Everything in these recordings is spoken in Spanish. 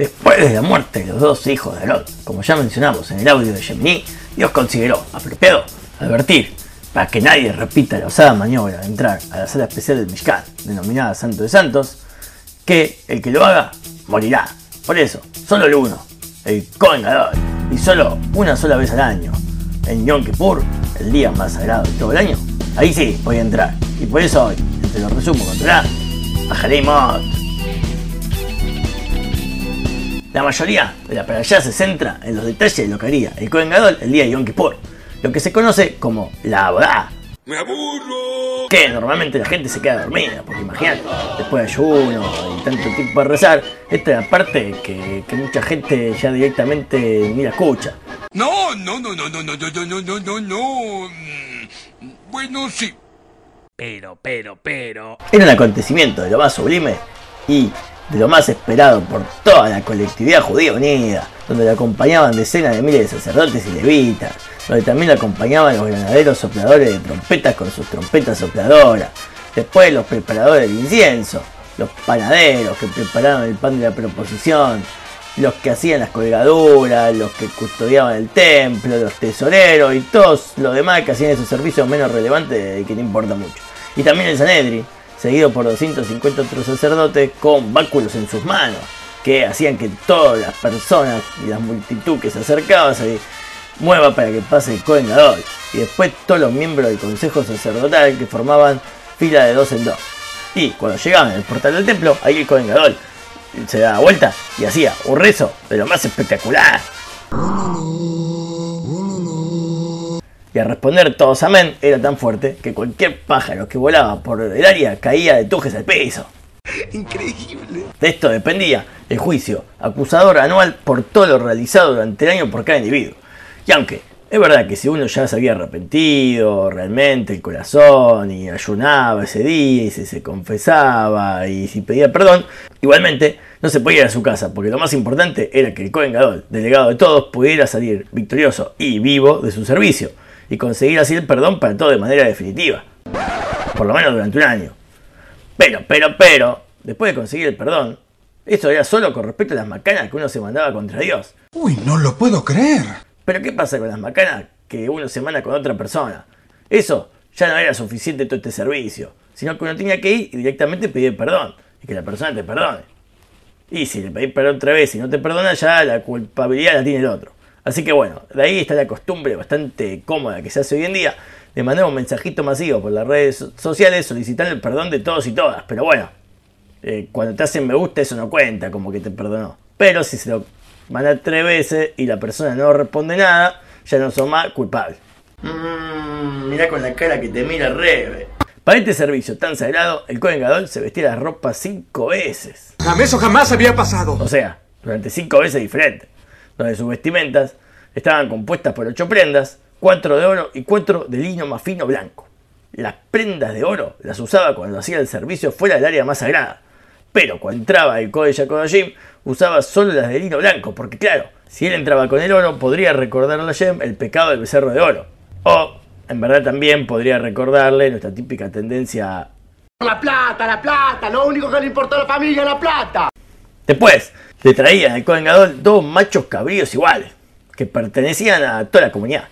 Después de la muerte de los dos hijos de Lot, como ya mencionamos en el audio de Gemini, Dios consideró apropiado advertir para que nadie repita la osada maniobra de entrar a la sala especial del Mishkan, denominada Santo de Santos, que el que lo haga morirá. Por eso, solo el uno, el Kohen y solo una sola vez al año, en Yom Kippur, el día más sagrado de todo el año, ahí sí voy a entrar. Y por eso hoy, entre lo resumo con Torah, bajaré mod. La mayoría de la allá se centra en los detalles de lo que haría el Kohen Gadol el día de Yom Kippur, lo que se conoce como la Abodá. ¡Me aburro! Que normalmente la gente se queda dormida, porque imagínate, después de ayuno y tanto tiempo de rezar, esta es la parte que, que mucha gente ya directamente ni la escucha. No, no, no, no, no, no, no, no, no, no, no. Mm, Bueno, sí. Pero, pero, pero. Era un acontecimiento de lo más sublime y de lo más esperado por toda la colectividad judía unida, donde le acompañaban decenas de miles de sacerdotes y levitas, donde también le acompañaban los granaderos sopladores de trompetas con sus trompetas sopladoras, después los preparadores del incienso, los panaderos que preparaban el pan de la proposición, los que hacían las colgaduras, los que custodiaban el templo, los tesoreros y todos los demás que hacían esos servicios menos relevantes y que no importa mucho. Y también el Sanedri, seguido por 250 otros sacerdotes con báculos en sus manos, que hacían que todas las personas y la multitud que se acercaba se mueva para que pase el Cohen Gadol. Y después todos los miembros del consejo sacerdotal que formaban fila de dos en dos. Y cuando llegaban al portal del templo, ahí el Cohen Gadol se daba vuelta y hacía un rezo de lo más espectacular. Y al responder todos amén era tan fuerte que cualquier pájaro que volaba por el área caía de tujes al piso. Increíble. De esto dependía el juicio acusador anual por todo lo realizado durante el año por cada individuo. Y aunque es verdad que si uno ya se había arrepentido realmente el corazón y ayunaba ese día y se confesaba y si pedía perdón, igualmente no se podía ir a su casa porque lo más importante era que el Cohen Gadol, delegado de todos, pudiera salir victorioso y vivo de su servicio y conseguir así el perdón para todo de manera definitiva. Por lo menos durante un año. Pero, pero, pero, después de conseguir el perdón, eso era solo con respecto a las macanas que uno se mandaba contra Dios. Uy, no lo puedo creer. Pero ¿qué pasa con las macanas que uno se manda con otra persona? Eso ya no era suficiente todo este servicio, sino que uno tenía que ir y directamente pedir perdón y que la persona te perdone. Y si le pedís perdón otra vez y no te perdona, ya la culpabilidad la tiene el otro. Así que bueno, de ahí está la costumbre bastante cómoda que se hace hoy en día de mandar un mensajito masivo por las redes so- sociales solicitando el perdón de todos y todas. Pero bueno, eh, cuando te hacen me gusta eso no cuenta como que te perdonó. Pero si se lo mandas tres veces y la persona no responde nada, ya no son más culpables. Mmm, mirá con la cara que te mira Rebe. Para este servicio tan sagrado, el Cohen Gadol se vestía la ropa cinco veces. Jamás eso jamás había pasado. O sea, durante cinco veces diferentes, donde sus vestimentas estaban compuestas por ocho prendas, cuatro de oro y cuatro de lino más fino blanco. Las prendas de oro las usaba cuando hacía el servicio fuera del área más sagrada. Pero cuando entraba el Kodesh HaKodashim, usaba solo las de lino blanco, porque claro, si él entraba con el oro, podría recordarle a Hashem el pecado del becerro de oro. O, en verdad también podría recordarle nuestra típica tendencia La plata, la plata, lo único que le importa a la familia es la plata. Después, le traían al Cohen dos machos cabríos iguales, que pertenecían a toda la comunidad.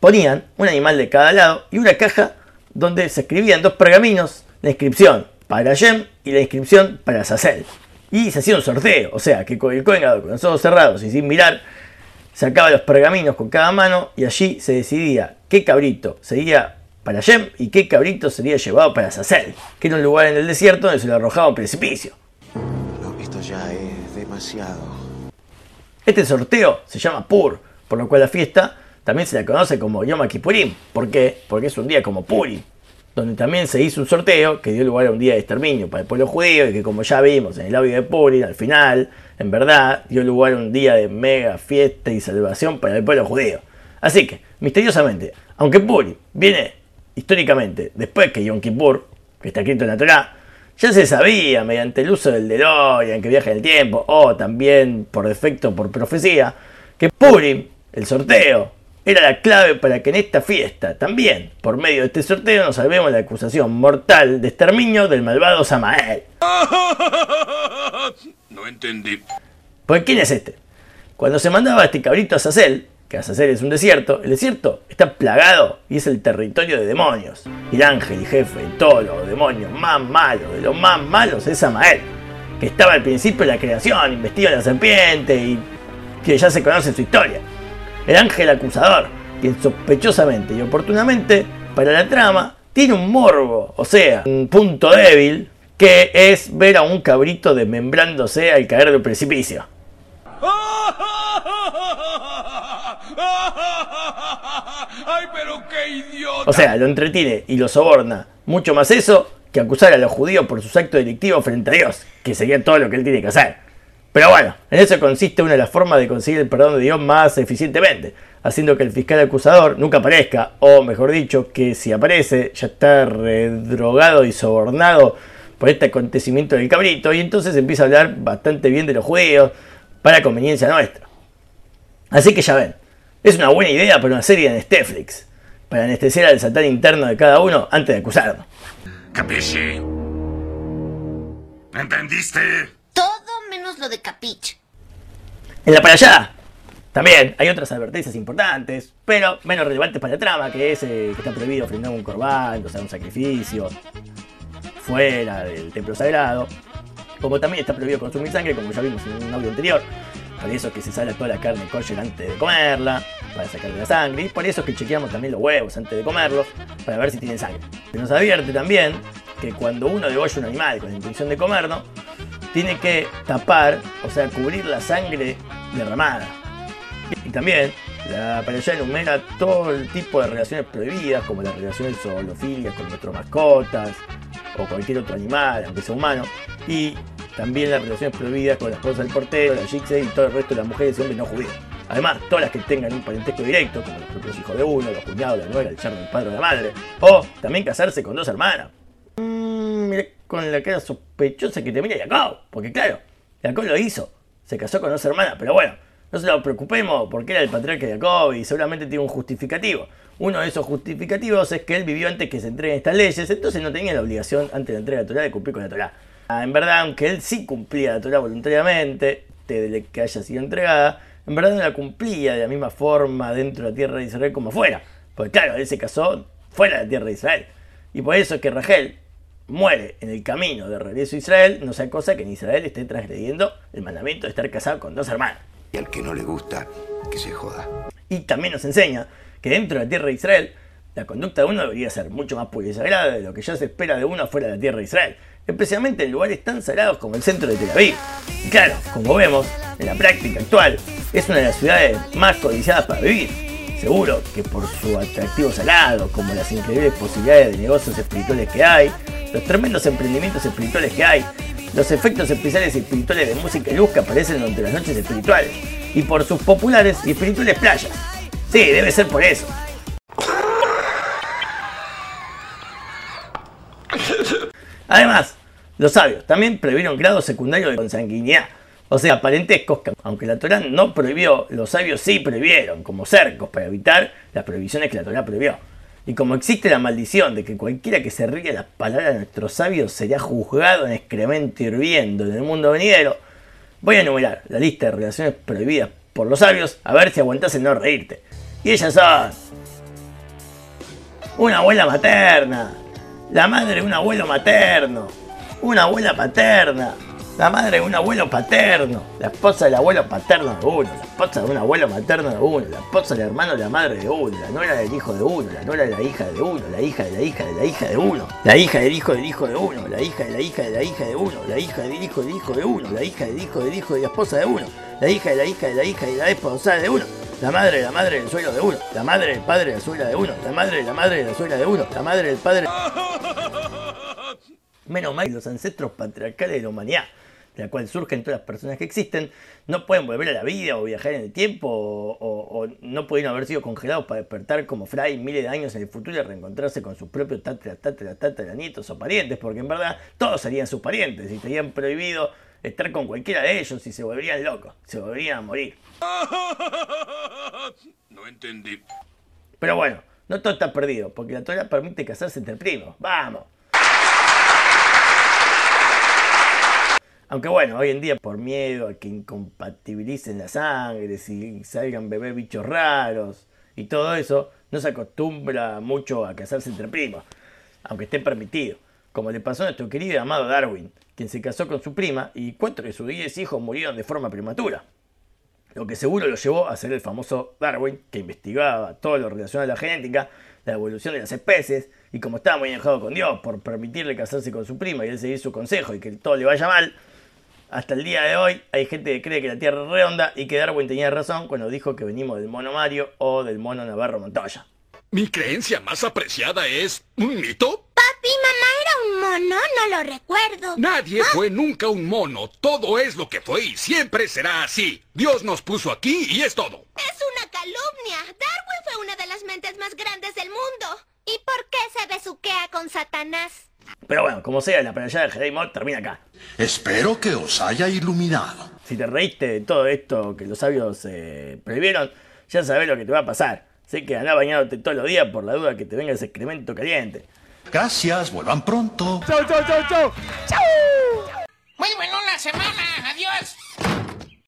Ponían un animal de cada lado y una caja donde se escribían dos pergaminos, la inscripción para Yem y la inscripción para Sacel. Y se hacía un sorteo, o sea que el Cohen Gadol, con los ojos cerrados y sin mirar, sacaba los pergaminos con cada mano y allí se decidía qué cabrito sería para Yem y qué cabrito sería llevado para Sacel, que era un lugar en el desierto donde se le arrojaba un precipicio. Esto ya es demasiado. Este sorteo se llama Pur, por lo cual la fiesta también se la conoce como Yom Kippurim. ¿Por qué? Porque es un día como Purim, donde también se hizo un sorteo que dio lugar a un día de exterminio para el pueblo judío y que como ya vimos en el audio de Purim, al final, en verdad, dio lugar a un día de mega fiesta y salvación para el pueblo judío. Así que, misteriosamente, aunque Purim viene históricamente después que Yom Kippur, que está escrito en la Torá, ya se sabía mediante el uso del DeLorean que viaja en el tiempo, o también por defecto por profecía, que Purim, el sorteo, era la clave para que en esta fiesta, también por medio de este sorteo, nos salvemos de la acusación mortal de exterminio del malvado Samael. No entendí. Pues ¿quién es este? Cuando se mandaba a este cabrito a Azazel, que Azazel es un desierto, el desierto está plagado y es el territorio de demonios. Y el ángel y jefe de todos los demonios más malos, de los más malos, es Samael, que estaba al principio de la creación, investiga a la serpiente y que ya se conoce su historia. El ángel acusador, quien sospechosamente y oportunamente, para la trama, tiene un morbo, o sea, un punto débil, que es ver a un cabrito desmembrándose al caer del precipicio. ¡Ay, pero qué idiota! O sea, lo entretiene y lo soborna. Mucho más eso que acusar a los judíos por sus actos delictivos frente a Dios, que sería todo lo que él tiene que hacer. Pero bueno, en eso consiste una de las formas de conseguir el perdón de Dios más eficientemente, haciendo que el fiscal acusador nunca aparezca, o mejor dicho, que si aparece ya está redrogado y sobornado por este acontecimiento del cabrito, y entonces empieza a hablar bastante bien de los judíos para conveniencia nuestra. Así que ya ven, es una buena idea para una serie en Netflix, para anestesiar al satán interno de cada uno antes de acusarlo. ¿Capisci? ¿Entendiste? Todo menos lo de Capich. En la para allá también hay otras advertencias importantes, pero menos relevantes para la trama, que es eh, que está prohibido ofrendar un corbán, o sea, un sacrificio fuera del templo sagrado. Como también está prohibido consumir sangre, como ya vimos en un audio anterior. Por eso es que se sale toda la carne kosher antes de comerla, para sacarle la sangre. Y por eso es que chequeamos también los huevos antes de comerlos, para ver si tienen sangre. Se nos advierte también que cuando uno degolla un animal con la intención de comerlo, tiene que tapar, o sea, cubrir la sangre derramada. Y también la paralla enumera todo el tipo de relaciones prohibidas, como las relaciones zoológicas con nuestras mascotas o cualquier otro animal, aunque sea humano, y también las relaciones prohibidas con la esposa del portero, la jixi y todo el resto de las mujeres y hombres no judíos. Además, todas las que tengan un parentesco directo, como los propios hijos de uno, los cuñados, la nuera, el yerno, el padre o la madre, o también casarse con dos hermanas. Mmm, con la cara sospechosa que te mira Jacob, porque claro, Jacob lo hizo, se casó con dos hermanas, pero bueno, no se lo preocupemos porque era el patriarca de Jacob y seguramente tiene un justificativo. Uno de esos justificativos es que él vivió antes que se entreguen estas leyes, entonces no tenía la obligación antes de la entrega de la Torah de cumplir con la Torah. Ah, en verdad, aunque él sí cumplía la Torah voluntariamente, desde que haya sido entregada, en verdad no la cumplía de la misma forma dentro de la tierra de Israel como fuera. Porque claro, él se casó fuera de la tierra de Israel. Y por eso es que Rachel muere en el camino de regreso a Israel, no sea cosa que en Israel esté transgrediendo el mandamiento de estar casado con dos hermanas. Y al que no le gusta, que se joda. Y también nos enseña que dentro de la tierra de Israel, la conducta de uno debería ser mucho más pura y sagrada de lo que ya se espera de uno fuera de la tierra de Israel, especialmente en lugares tan sagrados como el centro de Tel Aviv. Y claro, como vemos, en la práctica actual, es una de las ciudades más codiciadas para vivir. Seguro que por su atractivo salado, como las increíbles posibilidades de negocios espirituales que hay, los tremendos emprendimientos espirituales que hay, los efectos especiales y espirituales de música y luz que aparecen durante las noches espirituales, y por sus populares y espirituales playas. Sí, debe ser por eso. Además, los sabios también prohibieron grados secundarios de consanguinidad, o sea, parentescos que, aunque la Torah no prohibió, los sabios sí prohibieron, como cercos, para evitar las prohibiciones que la Torah prohibió. Y como existe la maldición de que cualquiera que se ríe las palabras de nuestros sabios sería juzgado en excremento hirviendo en el mundo venidero, voy a enumerar la lista de relaciones prohibidas por los sabios a ver si aguantas el no reírte. Y ellas son una abuela materna, la madre de un abuelo materno, una abuela paterna, la madre de un abuelo paterno, la esposa del abuelo paterno de uno, la esposa de un abuelo materno de uno, la esposa del hermano de la madre de uno, la nuera del hijo de uno, la nuera de la hija de uno, la hija de la hija de la hija de uno, la hija del hijo del hijo de uno, la hija de la hija de la hija de uno, la hija del hijo del hijo de uno, la hija del hijo del hijo de la esposa de uno, la hija de la hija de la hija de la esposa de uno, la madre de la madre del suegro de uno, la madre del padre de la suegra de uno, la madre de la madre de la suegra de uno, la madre del padre... Menos mal que los ancestros patriarcales de la humanidad, de la cual surgen todas las personas que existen, no pueden volver a la vida o viajar en el tiempo o, o- o no pueden haber sido congelados para despertar como Fry miles de años en el futuro y reencontrarse con sus propios tatara, tatara, tatara, nietos o parientes, porque en verdad todos serían sus parientes y tenían prohibido estar con cualquiera de ellos y se volverían locos, se volverían a morir. No entendí. Pero bueno, no todo está perdido, porque la Torah permite casarse entre primos. ¡Vamos! Aunque bueno, hoy en día por miedo a que incompatibilicen la sangre, si salgan bebés bichos raros y todo eso, no se acostumbra mucho a casarse entre primos, aunque esté permitido, como le pasó a nuestro querido y amado Darwin, quien se casó con su prima y cuatro de sus diez hijos murieron de forma prematura. Lo que seguro lo llevó a ser el famoso Darwin, que investigaba todo lo relacionado a la genética, la evolución de las especies, y como estaba muy enojado con Dios por permitirle casarse con su prima y él seguir su consejo y que todo le vaya mal, hasta el día de hoy hay gente que cree que la Tierra es redonda y que Darwin tenía razón cuando dijo que venimos del mono Mario o del mono Navarro Montoya. Mi creencia más apreciada es un mito. Papi, mamá era un mono, no lo recuerdo. Nadie fue nunca un mono. Todo es lo que fue y siempre será así. Dios nos puso aquí y es todo. Es una calumnia. Darwin fue una de las mentes más grandes del mundo. ¿Y por qué se besuquea con Satanás? Pero bueno, como sea, la playa de Jedi Mod termina acá. Espero que os haya iluminado. Si te reíste de todo esto que los sabios eh, previeron, ya sabes lo que te va a pasar. Sé que andá bañándote todos los días por la duda que te venga ese excremento caliente. Gracias, vuelvan pronto. Chau, chau, chau, chau. Muy bueno la semana.